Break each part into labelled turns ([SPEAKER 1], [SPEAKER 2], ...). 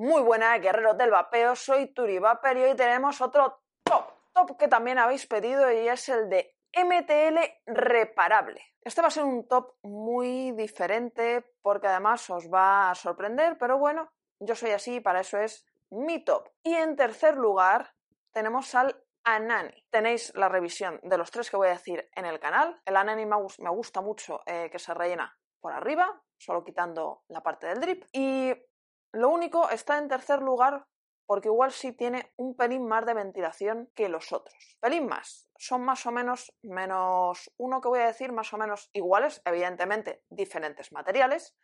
[SPEAKER 1] Muy buenas, guerreros del vapeo, soy Turi Vapor y hoy tenemos otro top, top que también habéis pedido y es el de MTL reparable. Este va a ser un top muy diferente porque además os va a sorprender, pero bueno, yo soy así y para eso es mi top. Y en tercer lugar tenemos al Anani. Tenéis la revisión de los tres que voy a decir en el canal. El Anani me gusta mucho eh, que se rellena por arriba, solo quitando la parte del drip. Y lo único está en tercer lugar porque igual sí tiene un pelín más de ventilación que los otros. Pelín más. Son más o menos menos uno que voy a decir más o menos iguales, evidentemente diferentes materiales,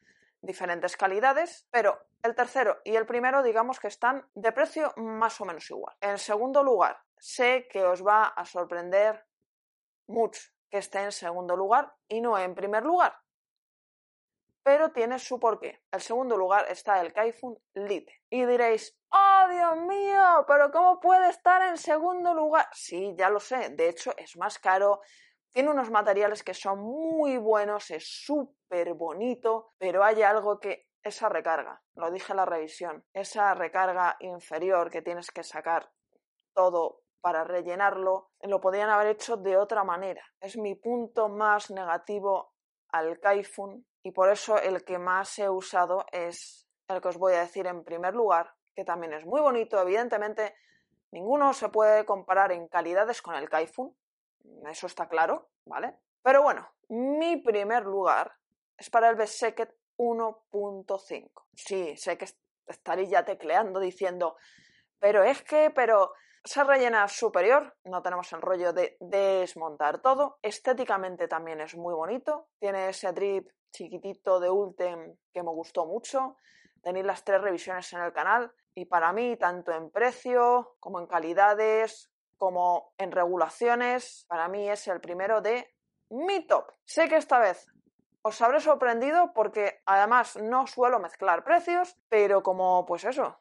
[SPEAKER 1] diferentes calidades, pero el tercero y el primero digamos que están de precio más o menos igual. En segundo lugar, sé que os va a sorprender mucho que esté en segundo lugar y no en primer lugar pero tiene su porqué. El segundo lugar está el Kaifun Lite. Y diréis, ¡oh Dios mío! ¿Pero cómo puede estar en segundo lugar? Sí, ya lo sé. De hecho, es más caro. Tiene unos materiales que son muy buenos, es súper bonito, pero hay algo que esa recarga, lo dije en la revisión, esa recarga inferior que tienes que sacar todo para rellenarlo, lo podrían haber hecho de otra manera. Es mi punto más negativo al Kaifun y por eso el que más he usado es el que os voy a decir en primer lugar, que también es muy bonito, evidentemente ninguno se puede comparar en calidades con el Kaifun, eso está claro, ¿vale? Pero bueno, mi primer lugar es para el Beseket 1.5. Sí, sé que estaréis ya tecleando diciendo, pero es que, pero se rellena superior, no tenemos el rollo de desmontar todo. Estéticamente también es muy bonito, tiene ese drip chiquitito de Ultem que me gustó mucho. Tenéis las tres revisiones en el canal y para mí, tanto en precio como en calidades, como en regulaciones, para mí es el primero de mi top. Sé que esta vez os habré sorprendido porque además no suelo mezclar precios, pero como pues eso,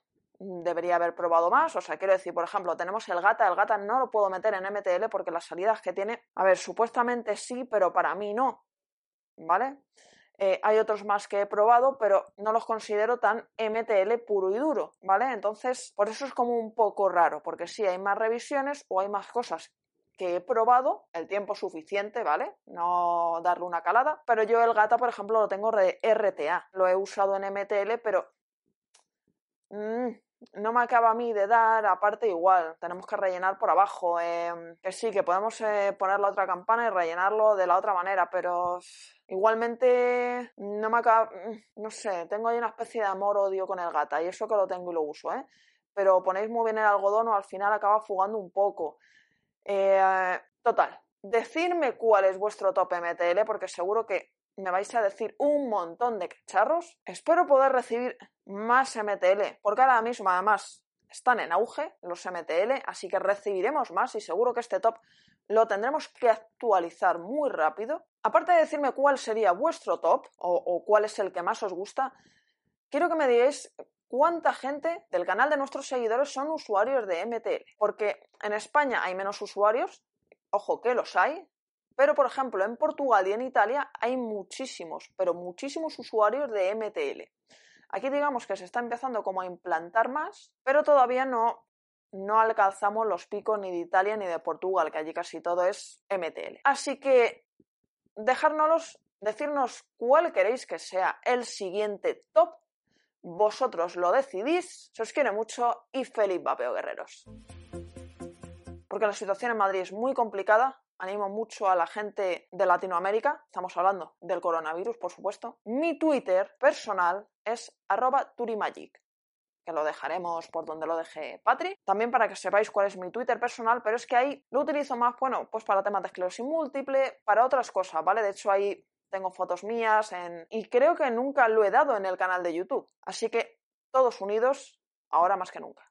[SPEAKER 1] debería haber probado más. O sea, quiero decir, por ejemplo, tenemos el gata. El gata no lo puedo meter en MTL porque las salidas que tiene, a ver, supuestamente sí, pero para mí no. ¿Vale? Eh, hay otros más que he probado, pero no los considero tan MTL puro y duro, ¿vale? Entonces, por eso es como un poco raro, porque sí hay más revisiones o hay más cosas que he probado, el tiempo suficiente, ¿vale? No darle una calada, pero yo el gata, por ejemplo, lo tengo de RTA, lo he usado en MTL, pero mm, no me acaba a mí de dar, aparte igual, tenemos que rellenar por abajo, em, que sí, que podemos eh, poner la otra campana y rellenarlo de la otra manera, pero igualmente no me acaba, mm, no sé, tengo ahí una especie de amor-odio con el gata y eso que lo tengo y lo uso, ¿eh? Pero ponéis muy bien el algodón o al final acaba fugando un poco. Eh, total, decidme cuál es vuestro top MTL porque seguro que me vais a decir un montón de cacharros. Espero poder recibir más MTL, porque ahora mismo además están en auge los MTL, así que recibiremos más y seguro que este top lo tendremos que actualizar muy rápido. Aparte de decirme cuál sería vuestro top o, cuál es el que más os gusta, quiero que me digáis cuánta gente del canal de nuestros seguidores son usuarios de MTL, porque en España hay menos usuarios, ojo que los hay, pero, por ejemplo, en Portugal y en Italia hay muchísimos, pero muchísimos usuarios de MTL. Aquí digamos que se está empezando como a implantar más, pero todavía no, no alcanzamos los picos ni de Italia ni de Portugal, que allí casi todo es MTL. Así que dejárnoslos, decirnos cuál queréis que sea el siguiente top. Vosotros lo decidís. Se os quiere mucho y feliz vapeo, guerreros. Porque la situación en Madrid es muy complicada animo mucho a la gente de Latinoamérica, estamos hablando del coronavirus, por supuesto. Mi Twitter personal es arroba turimagic, que lo dejaremos por donde lo deje Patri. También para que sepáis cuál es mi Twitter personal, pero es que ahí lo utilizo más, bueno, pues para temas de esclerosis múltiple, para otras cosas, ¿vale? De hecho, ahí tengo fotos mías y creo que nunca lo he dado en el canal de YouTube. Así que todos unidos, ahora más que nunca.